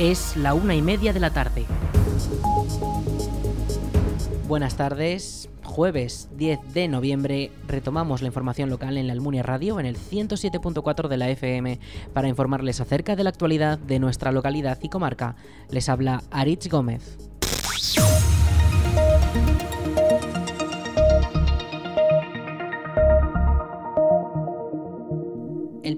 Es la una y media de la tarde. Buenas tardes. Jueves 10 de noviembre retomamos la información local en la Almunia Radio en el 107.4 de la FM para informarles acerca de la actualidad de nuestra localidad y comarca. Les habla Aritz Gómez.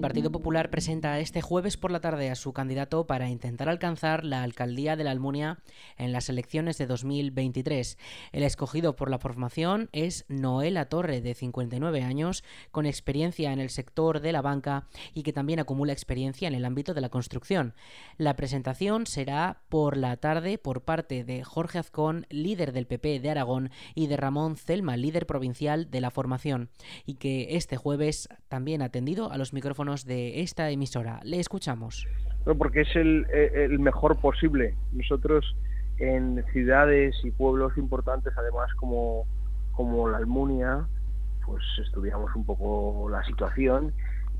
Partido Popular presenta este jueves por la tarde a su candidato para intentar alcanzar la alcaldía de la Almunia en las elecciones de 2023. El escogido por la formación es Noela Torre, de 59 años, con experiencia en el sector de la banca y que también acumula experiencia en el ámbito de la construcción. La presentación será por la tarde por parte de Jorge Azcón, líder del PP de Aragón, y de Ramón Celma, líder provincial de la formación, y que este jueves también ha atendido a los micrófonos de esta emisora. Le escuchamos. porque es el, el mejor posible. Nosotros en ciudades y pueblos importantes, además como, como la Almunia, pues estudiamos un poco la situación,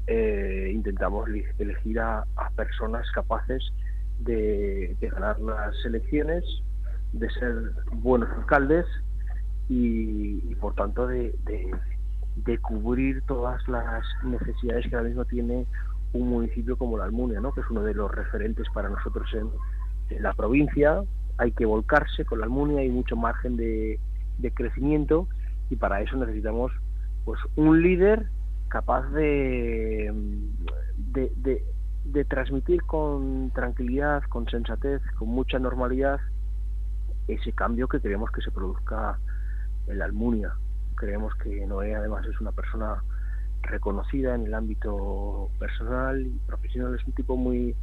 eh, intentamos elegir a, personas capaces de, ganar las elecciones, de ser buenos alcaldes y, por tanto de cubrir todas las necesidades que ahora mismo tiene un municipio como la Almunia, ¿no? que es uno de los referentes para nosotros en, la provincia. Hay que volcarse con la Almunia, hay mucho margen de, crecimiento y para eso necesitamos pues un líder capaz de, de, de, transmitir con tranquilidad, con sensatez, con mucha normalidad ese cambio que queremos que se produzca en la Almunia. Creemos que Noé además es una persona reconocida en el ámbito personal y profesional. Es un tipo muy,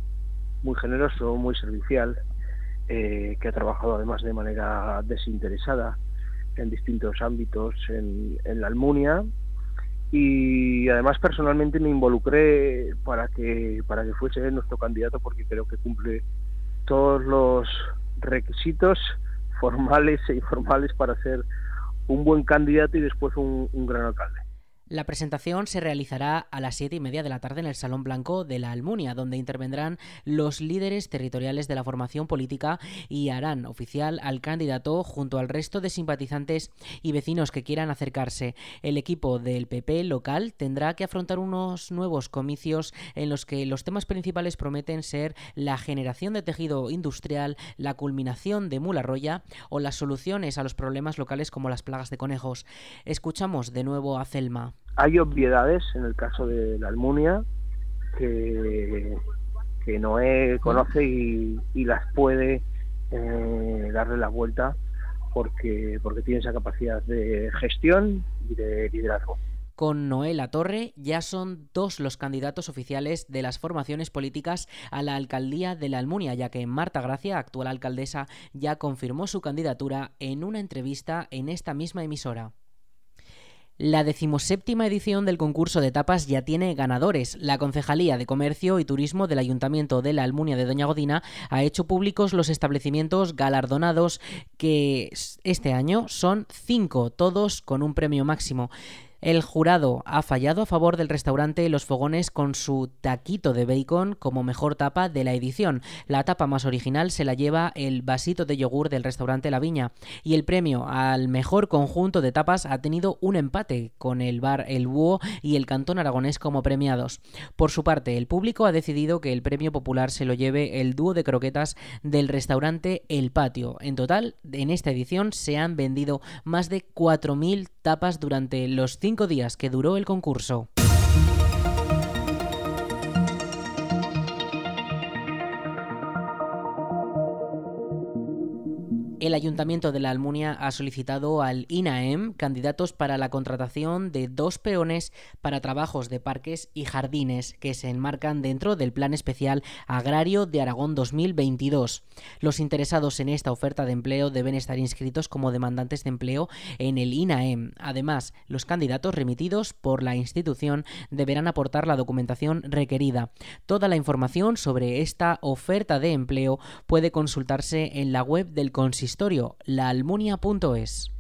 muy generoso, muy servicial, eh, que ha trabajado además de manera desinteresada en distintos ámbitos en, en la Almunia y además personalmente me involucré para que para que fuese nuestro candidato porque creo que cumple todos los requisitos formales e informales para ser un buen candidato y después un, gran alcalde. La presentación se realizará a las siete y media de la tarde en el Salón Blanco de la Almunia, donde intervendrán los líderes territoriales de la formación política y harán oficial al candidato junto al resto de simpatizantes y vecinos que quieran acercarse. El equipo del PP local tendrá que afrontar unos nuevos comicios en los que los temas principales prometen ser la generación de tejido industrial, la culminación de Mularroya o las soluciones a los problemas locales como las plagas de conejos. Escuchamos de nuevo a Celma. Hay obviedades en el caso de la Almunia que, Noé conoce y, las puede eh, darle la vuelta porque, porque tiene esa capacidad de gestión y de liderazgo. Con Noé La Torre ya son dos los candidatos oficiales de las formaciones políticas a la alcaldía de la Almunia, ya que Marta Gracia, actual alcaldesa, ya confirmó su candidatura en una entrevista en esta misma emisora. La decimoséptima edición del concurso de tapas ya tiene ganadores. La Concejalía de Comercio y Turismo del Ayuntamiento de la Almunia de Doña Godina ha hecho públicos los establecimientos galardonados que este año son cinco, todos con un premio máximo. El jurado ha fallado a favor del restaurante Los Fogones con su taquito de bacon como mejor tapa de la edición. La tapa más original se la lleva el vasito de yogur del restaurante La Viña. Y el premio al mejor conjunto de tapas ha tenido un empate con el bar El Búho y el Cantón Aragonés como premiados. Por su parte, el público ha decidido que el premio popular se lo lleve el dúo de croquetas del restaurante El Patio. En total, en esta edición se han vendido más de 4.000 tapas durante los cinco días que duró el concurso. El Ayuntamiento de la Almunia ha solicitado al INAEM candidatos para la contratación de dos peones para trabajos de parques y jardines que se enmarcan dentro del Plan Especial Agrario de Aragón 2022. Los interesados en esta oferta de empleo deben estar inscritos como demandantes de empleo en el INAEM. Además, los candidatos remitidos por la institución deberán aportar la documentación requerida. Toda la información sobre esta oferta de empleo puede consultarse en la web del consistorio laalmunia.es.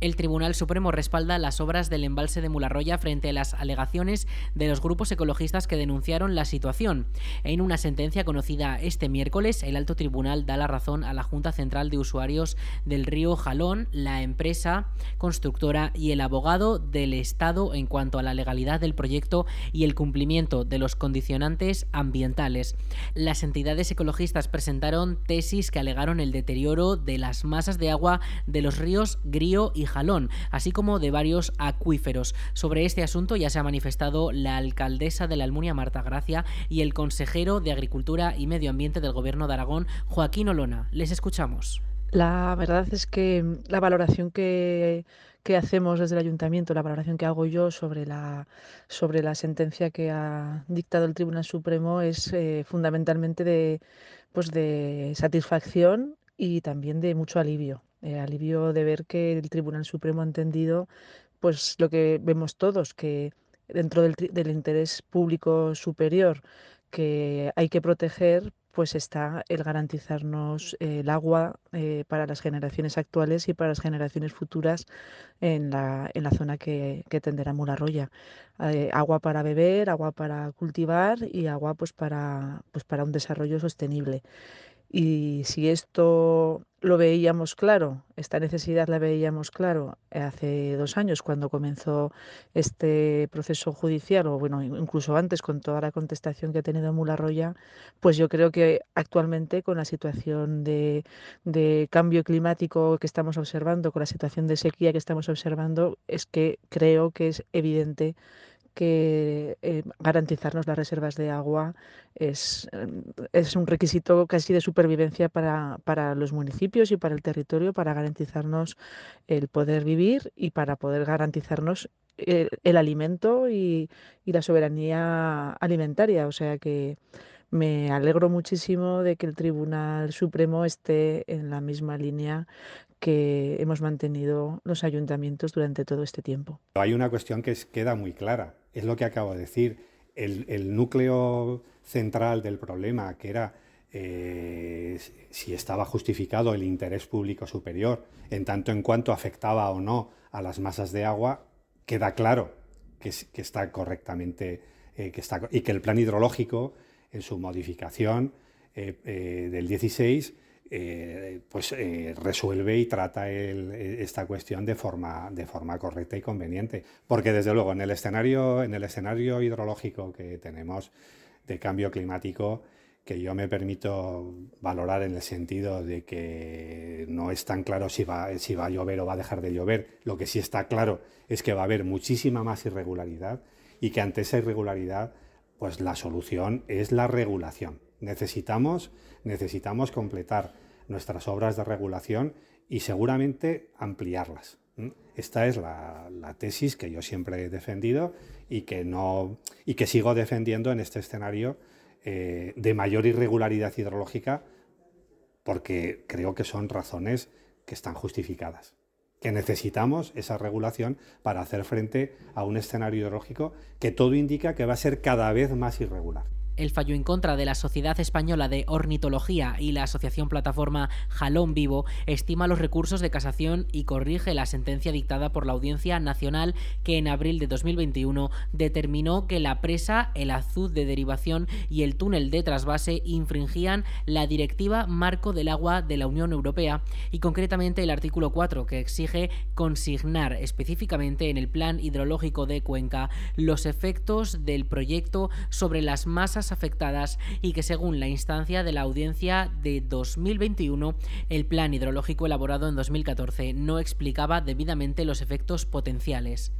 El Tribunal Supremo respalda las obras del embalse de Mularroya frente a las alegaciones de los grupos ecologistas que denunciaron la situación. En una sentencia conocida este miércoles, el alto tribunal da la razón a la Junta Central de Usuarios del río Jalón, la empresa constructora y el abogado del Estado en cuanto a la legalidad del proyecto y el cumplimiento de los condicionantes ambientales. Las entidades ecologistas presentaron tesis que alegaron el deterioro de las masas de agua de los ríos Grío y Jalón, así como de varios acuíferos. Sobre este asunto ya se ha manifestado la alcaldesa de la Almunia, Marta Gracia, y el consejero de Agricultura y Medio Ambiente del Gobierno de Aragón, Joaquín Olona. Les escuchamos. La verdad es que la valoración que, hacemos desde el ayuntamiento, la valoración que hago yo sobre la, sentencia que ha dictado el Tribunal Supremo es eh, fundamentalmente pues de satisfacción y también de mucho alivio. Eh, alivio de ver que el Tribunal Supremo ha entendido pues lo que vemos todos, que dentro del, del interés público superior que hay que proteger, pues está el garantizarnos el agua eh, para las generaciones actuales y para las generaciones futuras en la, en la zona que, que tenderá Mularroya. Eh, agua para beber, agua para cultivar y agua pues para, pues para un desarrollo sostenible. Y si esto lo veíamos claro, esta necesidad la veíamos claro hace dos años cuando comenzó este proceso judicial, o bueno, incluso antes con toda la contestación que ha tenido Mularroya, pues yo creo que actualmente con la situación de, de cambio climático que estamos observando, con la situación de sequía que estamos observando, es que creo que es evidente que eh, garantizarnos las reservas de agua es, em, es, un requisito casi de supervivencia para, para, los municipios y para el territorio, para garantizarnos el poder vivir y para poder garantizarnos el, alimento y, y, la soberanía alimentaria. O sea que me alegro muchísimo de que el Tribunal Supremo esté en la misma línea que hemos mantenido los ayuntamientos durante todo este tiempo. Hay una cuestión que queda muy clara es lo que acabo de decir. El, núcleo central del problema, que era eh, si estaba justificado el interés público superior, en tanto en cuanto afectaba o no a las masas de agua, queda claro que, está correctamente eh, que está, y que el plan hidrológico, en su modificación eh, del 16, eh, pues eh, resuelve y trata esta cuestión de forma, de forma correcta y conveniente. Porque desde luego en el escenario, en el escenario hidrológico que tenemos de cambio climático, que yo me permito valorar en el sentido de que no es tan claro si va, si va a llover o va a dejar de llover. Lo que sí está claro es que va a haber muchísima más irregularidad y que ante esa irregularidad, pues la solución es la regulación. Necesitamos, necesitamos completar nuestras obras de regulación y seguramente ampliarlas. Esta es la, tesis que yo siempre he defendido y que, no, y que sigo defendiendo en este escenario eh, de mayor irregularidad hidrológica porque creo que son razones que están justificadas que necesitamos esa regulación para hacer frente a un escenario hidrológico que todo indica que va a ser cada vez más irregular. El fallo en contra de la Sociedad Española de Ornitología y la Asociación Plataforma Jalón Vivo estima los recursos de casación y corrige la sentencia dictada por la Audiencia Nacional que en abril de 2021 determinó que la presa, el azud de derivación y el túnel de trasvase infringían la Directiva Marco del Agua de la Unión Europea y concretamente el artículo 4 que exige consignar específicamente en el Plan Hidrológico de Cuenca los efectos del proyecto sobre las masas afectadas y que según la instancia de la audiencia de 2021, el plan hidrológico elaborado en 2014 no explicaba debidamente los efectos potenciales.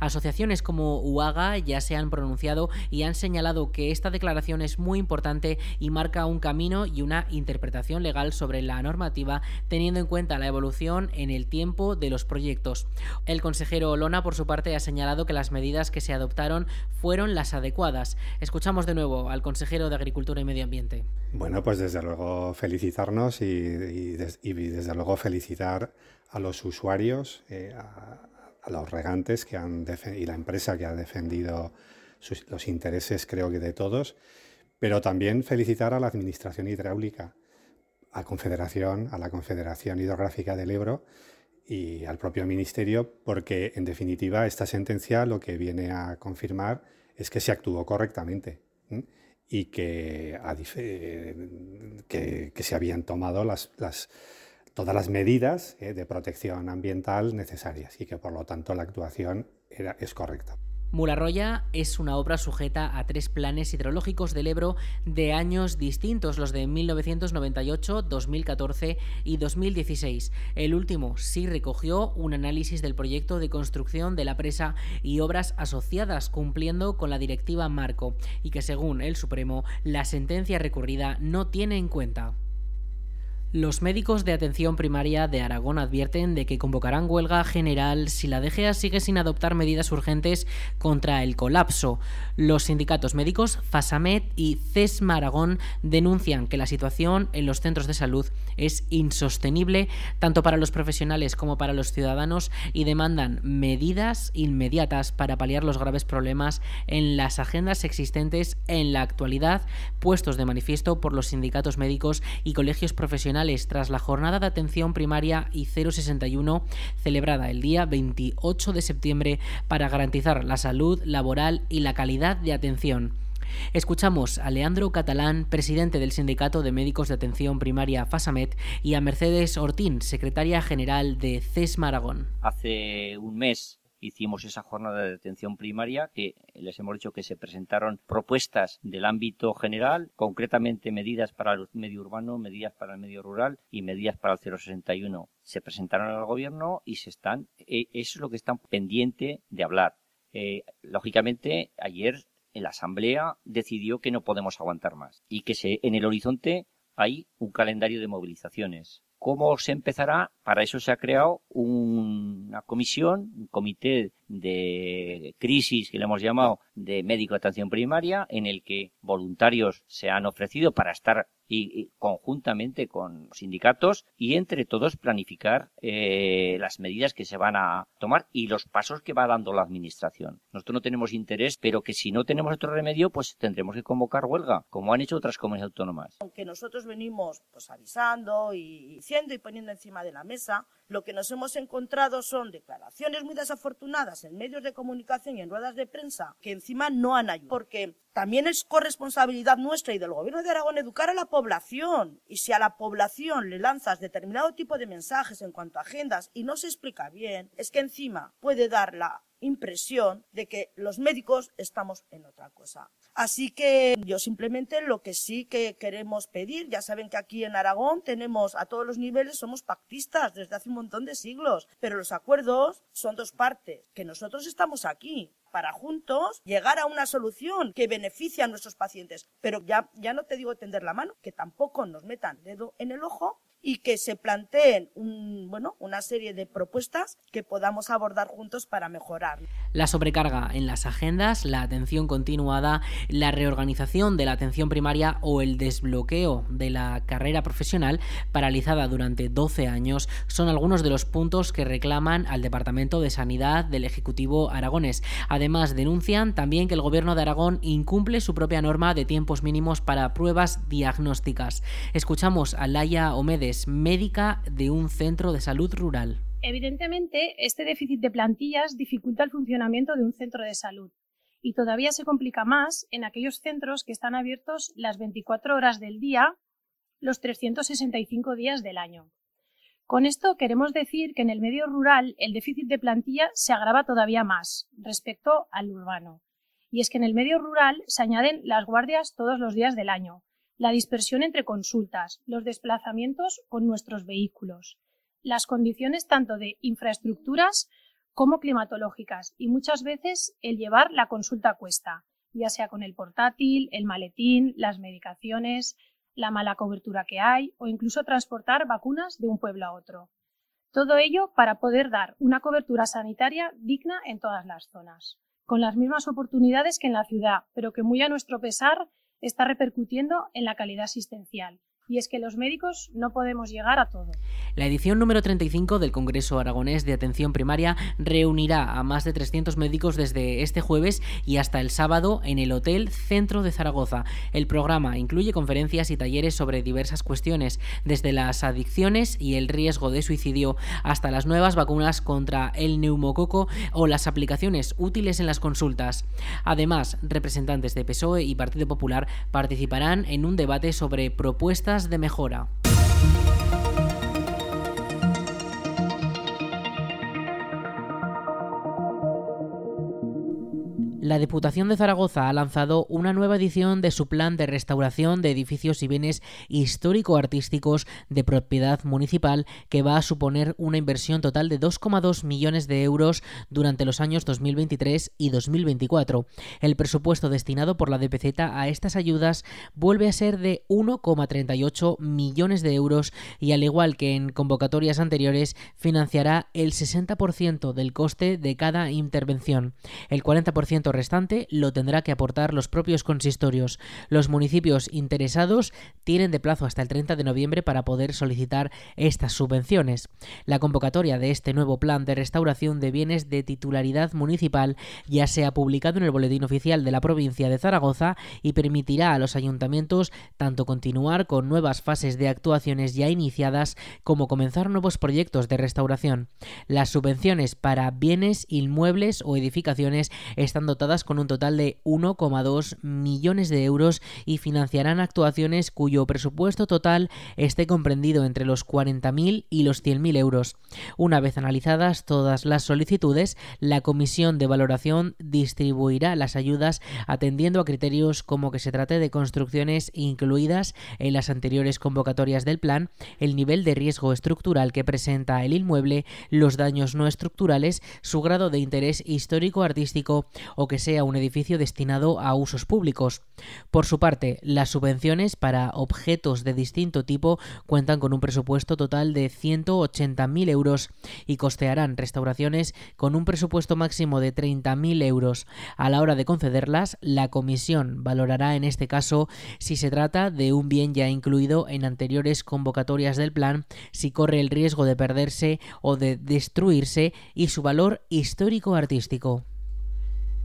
Asociaciones como UAGA ya se han pronunciado y han señalado que esta declaración es muy importante y marca un camino y una interpretación legal sobre la normativa teniendo en cuenta la evolución en el tiempo de los proyectos. El consejero Olona, por su parte, ha señalado que las medidas que se adoptaron fueron las adecuadas. Escuchamos de nuevo al consejero de Agricultura y Medio Ambiente. Bueno, pues desde luego felicitarnos y, desde luego felicitar a los usuarios, eh, a, los regantes que han y la empresa que ha defendido los intereses, creo que de todos, pero también felicitar a la Administración Hidráulica, a Confederación, a la Confederación Hidrográfica del Ebro y al propio Ministerio, porque en definitiva esta sentencia lo que viene a confirmar es que se actuó correctamente y que, que, se habían tomado las, todas las medidas eh, de protección ambiental necesarias y que por lo tanto la actuación era, es correcta. Mularroya es una obra sujeta a tres planes hidrológicos del Ebro de años distintos, los de 1998, 2014 y 2016. El último sí recogió un análisis del proyecto de construcción de la presa y obras asociadas cumpliendo con la directiva Marco y que según el Supremo la sentencia recurrida no tiene en cuenta. Los médicos de atención primaria de Aragón advierten de que convocarán huelga general si la DGA sigue sin adoptar medidas urgentes contra el colapso. Los sindicatos médicos FASAMED y CESMA Aragón denuncian que la situación en los centros de salud es insostenible tanto para los profesionales como para los ciudadanos y demandan medidas inmediatas para paliar los graves problemas en las agendas existentes en la actualidad puestos de manifiesto por los sindicatos médicos y colegios profesionales tras la jornada de atención primaria y 061 celebrada el día 28 de septiembre para garantizar la salud laboral y la calidad de atención. Escuchamos a Leandro Catalán, presidente del Sindicato de Médicos de Atención Primaria FASAMET, y a Mercedes Ortín, secretaria general de CES Maragón. Hace un mes hicimos esa jornada de atención primaria que les hemos dicho que se presentaron propuestas del ámbito general, concretamente medidas para el medio urbano, medidas para el medio rural y medidas para el 061. Se presentaron al gobierno y se están, eh, eso es lo que están pendiente de hablar. Eh, lógicamente, ayer en la Asamblea decidió que no podemos aguantar más y que se, en el horizonte hay un calendario de movilizaciones. ¿Cómo se empezará? Para eso se ha creado una comisión, un comité de crisis que le hemos llamado de médico de atención primaria, en el que voluntarios se han ofrecido para estar y, conjuntamente con sindicatos y entre todos planificar eh, las medidas que se van a tomar y los pasos que va dando la administración. Nosotros no tenemos interés, pero que si no tenemos otro remedio, pues tendremos que convocar huelga, como han hecho otras comunidades autónomas. Aunque nosotros venimos pues avisando y diciendo y poniendo encima de la mesa, lo que nos hemos encontrado son declaraciones muy desafortunadas en medios de comunicación y en ruedas de prensa que encima no han ayudado. Porque también es corresponsabilidad nuestra y del gobierno de Aragón educar a la población. Y si a la población le lanzas determinado tipo de mensajes en cuanto a agendas y no se explica bien, es que encima puede dar la impresión de que los médicos estamos en otra cosa. Así que yo simplemente lo que sí que queremos pedir, ya saben que aquí en Aragón tenemos a todos los niveles, somos pactistas desde hace un montón de siglos, pero los acuerdos son dos partes, que nosotros estamos aquí para juntos llegar a una solución que beneficie a nuestros pacientes. Pero ya, ya no te digo tender la mano, que tampoco nos metan dedo en el ojo y que se planteen un, bueno, una serie de propuestas que podamos abordar juntos para mejorar. La sobrecarga en las agendas, la atención continuada, la reorganización de la atención primaria o el desbloqueo de la carrera profesional paralizada durante 12 años son algunos de los puntos que reclaman al Departamento de Sanidad del Ejecutivo aragonés. Además, denuncian también que el Gobierno de Aragón incumple su propia norma de tiempos mínimos para pruebas diagnósticas. Escuchamos a Laia Omedes médica de un centro de salud rural. Evidentemente, este déficit de plantillas dificulta el funcionamiento de un centro de salud y todavía se complica más en aquellos centros que están abiertos las 24 horas del día, los 365 días del año. Con esto queremos decir que en el medio rural el déficit de plantilla se agrava todavía más respecto al urbano. Y es que en el medio rural se añaden las guardias todos los días del año, la dispersión entre consultas, los desplazamientos con nuestros vehículos, las condiciones tanto de infraestructuras como climatológicas y muchas veces el llevar la consulta cuesta, ya sea con el portátil, el maletín, las medicaciones, la mala cobertura que hay o incluso transportar vacunas de un pueblo a otro. Todo ello para poder dar una cobertura sanitaria digna en todas las zonas, con las mismas oportunidades que en la ciudad, pero que muy a nuestro pesar está repercutiendo en la calidad asistencial y es que los médicos no podemos llegar a todo. La edición número 35 del Congreso Aragonés de Atención Primaria reunirá a más de 300 médicos desde este jueves y hasta el sábado en el Hotel Centro de Zaragoza. El programa incluye conferencias y talleres sobre diversas cuestiones, desde las adicciones y el riesgo de suicidio hasta las nuevas vacunas contra el neumococo o las aplicaciones útiles en las consultas. Además, representantes de PSOE y Partido Popular participarán en un debate sobre propuestas de mejora. La Diputación de Zaragoza ha lanzado una nueva edición de su plan de restauración de edificios y bienes histórico-artísticos de propiedad municipal que va a suponer una inversión total de 2,2 millones de euros durante los años 2023 y 2024. El presupuesto destinado por la DPZ a estas ayudas vuelve a ser de 1,38 millones de euros y al igual que en convocatorias anteriores financiará el 60% del coste de cada intervención. El 40% restante lo tendrá que aportar los propios consistorios. Los municipios interesados tienen de plazo hasta el 30 de noviembre para poder solicitar estas subvenciones. La convocatoria de este nuevo plan de restauración de bienes de titularidad municipal ya se ha publicado en el Boletín Oficial de la provincia de Zaragoza y permitirá a los ayuntamientos tanto continuar con nuevas fases de actuaciones ya iniciadas como comenzar nuevos proyectos de restauración. Las subvenciones para bienes inmuebles o edificaciones están dotadas con un total de 1,2 millones de euros y financiarán actuaciones cuyo presupuesto total esté comprendido entre los 40.000 y los 100.000 euros. Una vez analizadas todas las solicitudes, la Comisión de Valoración distribuirá las ayudas atendiendo a criterios como que se trate de construcciones incluidas en las anteriores convocatorias del plan, el nivel de riesgo estructural que presenta el inmueble, los daños no estructurales, su grado de interés histórico-artístico o que sea un edificio destinado a usos públicos. Por su parte, las subvenciones para objetos de distinto tipo cuentan con un presupuesto total de 180.000 euros y costearán restauraciones con un presupuesto máximo de 30.000 euros. A la hora de concederlas, la comisión valorará en este caso si se trata de un bien ya incluido en anteriores convocatorias del plan, si corre el riesgo de perderse o de destruirse y su valor histórico-artístico.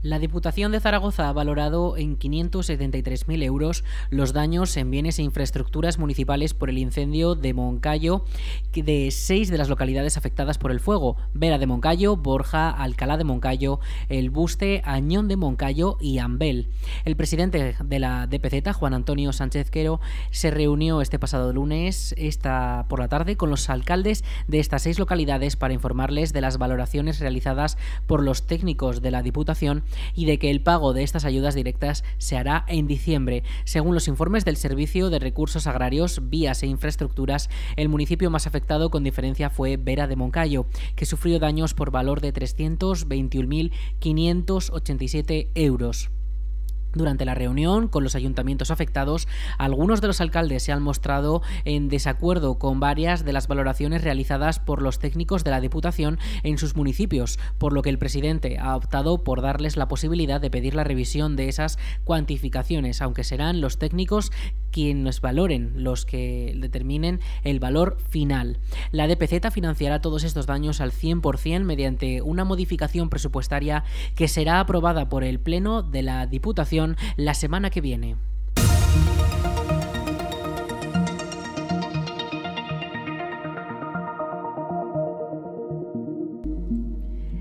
La Diputación de Zaragoza ha valorado en 573.000 euros los daños en bienes e infraestructuras municipales por el incendio de Moncayo de seis de las localidades afectadas por el fuego, Vera de Moncayo, Borja, Alcalá de Moncayo, El Buste, Añón de Moncayo y Ambel. El presidente de la DPZ, Juan Antonio Sánchez Quero, se reunió este pasado lunes esta por la tarde con los alcaldes de estas seis localidades para informarles de las valoraciones realizadas por los técnicos de la Diputación y de que el pago de estas ayudas directas se hará en diciembre. Según los informes del Servicio de Recursos Agrarios, Vías e Infraestructuras, el municipio más afectado con diferencia fue Vera de Moncayo, que sufrió daños por valor de 321.587 euros. Durante la reunión con los ayuntamientos afectados, algunos de los alcaldes se han mostrado en desacuerdo con varias de las valoraciones realizadas por los técnicos de la Diputación en sus municipios, por lo que el presidente ha optado por darles la posibilidad de pedir la revisión de esas cuantificaciones, aunque serán los técnicos quienes valoren, los que determinen el valor final. La DPZ financiará todos estos daños al 100% mediante una modificación presupuestaria que será aprobada por el Pleno de la Diputación la semana que viene.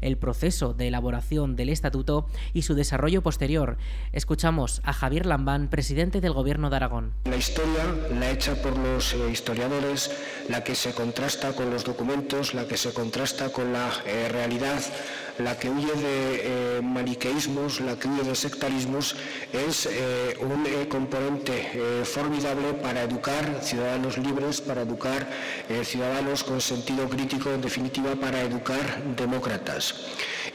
el proceso de elaboración del estatuto y su desarrollo posterior. Escuchamos a Javier Lambán, presidente del Gobierno de Aragón. La historia, la hecha por los eh, historiadores, la que se contrasta con los documentos, la que se contrasta con la eh, realidad, la que huye de maniqueísmos, la que huye de sectarismos, es un componente formidable para educar ciudadanos libres, para educar ciudadanos con sentido crítico, en definitiva, para educar demócratas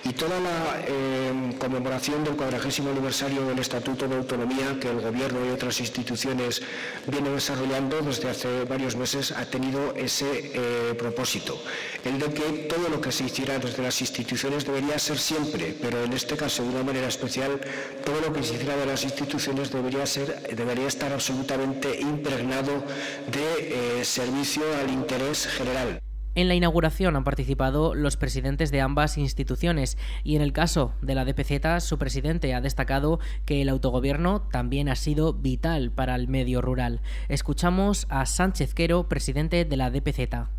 y toda la eh, conmemoración del cuadragésimo aniversario del Estatuto de Autonomía que el Gobierno y otras instituciones vienen desarrollando desde hace varios meses ha tenido ese eh, propósito, el de que todo lo que se hiciera desde las instituciones debería ser siempre, pero en este caso de una manera especial, todo lo que se hiciera de las instituciones debería, ser, debería estar absolutamente impregnado de eh, servicio al interés general. En la inauguración han participado los presidentes de ambas instituciones y en el caso de la DPZ su presidente ha destacado que el autogobierno también ha sido vital para el medio rural. Escuchamos a Sánchez Quero, presidente de la DPZ.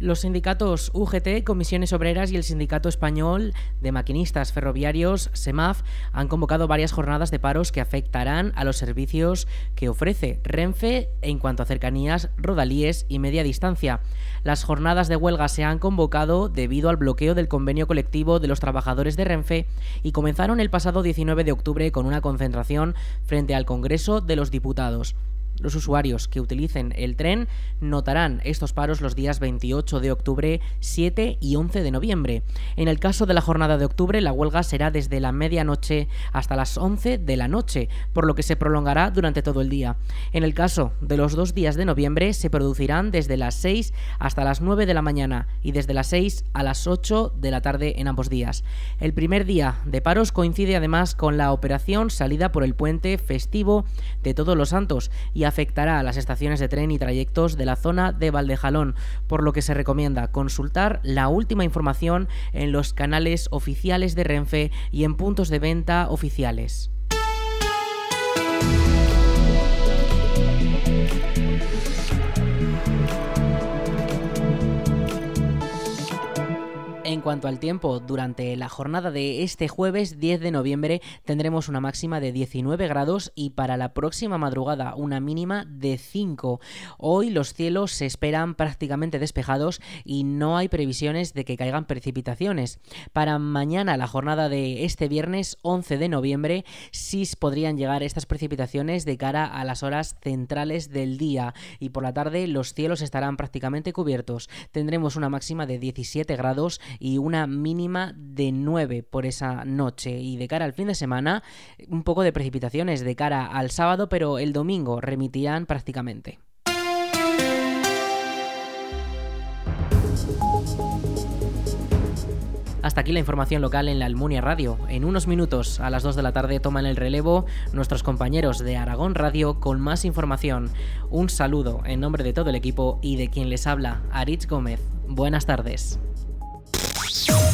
Los sindicatos UGT, Comisiones Obreras y el Sindicato Español de Maquinistas Ferroviarios, SEMAF, han convocado varias jornadas de paros que afectarán a los servicios que ofrece Renfe en cuanto a cercanías, rodalíes y media distancia. Las jornadas de huelga se han convocado debido al bloqueo del convenio colectivo de los trabajadores de Renfe y comenzaron el pasado 19 de octubre con una concentración frente al Congreso de los Diputados. Los usuarios que utilicen el tren notarán estos paros los días 28 de octubre, 7 y 11 de noviembre. En el caso de la jornada de octubre, la huelga será desde la medianoche hasta las 11 de la noche, por lo que se prolongará durante todo el día. En el caso de los dos días de noviembre, se producirán desde las 6 hasta las 9 de la mañana y desde las 6 a las 8 de la tarde en ambos días. El primer día de paros coincide además con la operación salida por el puente festivo de Todos los Santos y afectará a las estaciones de tren y trayectos de la zona de Valdejalón, por lo que se recomienda consultar la última información en los canales oficiales de Renfe y en puntos de venta oficiales. Cuanto al tiempo, durante la jornada de este jueves 10 de noviembre tendremos una máxima de 19 grados y para la próxima madrugada una mínima de 5. Hoy los cielos se esperan prácticamente despejados y no hay previsiones de que caigan precipitaciones. Para mañana, la jornada de este viernes 11 de noviembre, sí podrían llegar estas precipitaciones de cara a las horas centrales del día y por la tarde los cielos estarán prácticamente cubiertos. Tendremos una máxima de 17 grados y una mínima de 9 por esa noche. Y de cara al fin de semana, un poco de precipitaciones de cara al sábado, pero el domingo remitirán prácticamente. Hasta aquí la información local en la Almunia Radio. En unos minutos, a las 2 de la tarde, toman el relevo nuestros compañeros de Aragón Radio con más información. Un saludo en nombre de todo el equipo y de quien les habla, Aritz Gómez. Buenas tardes. Thank you.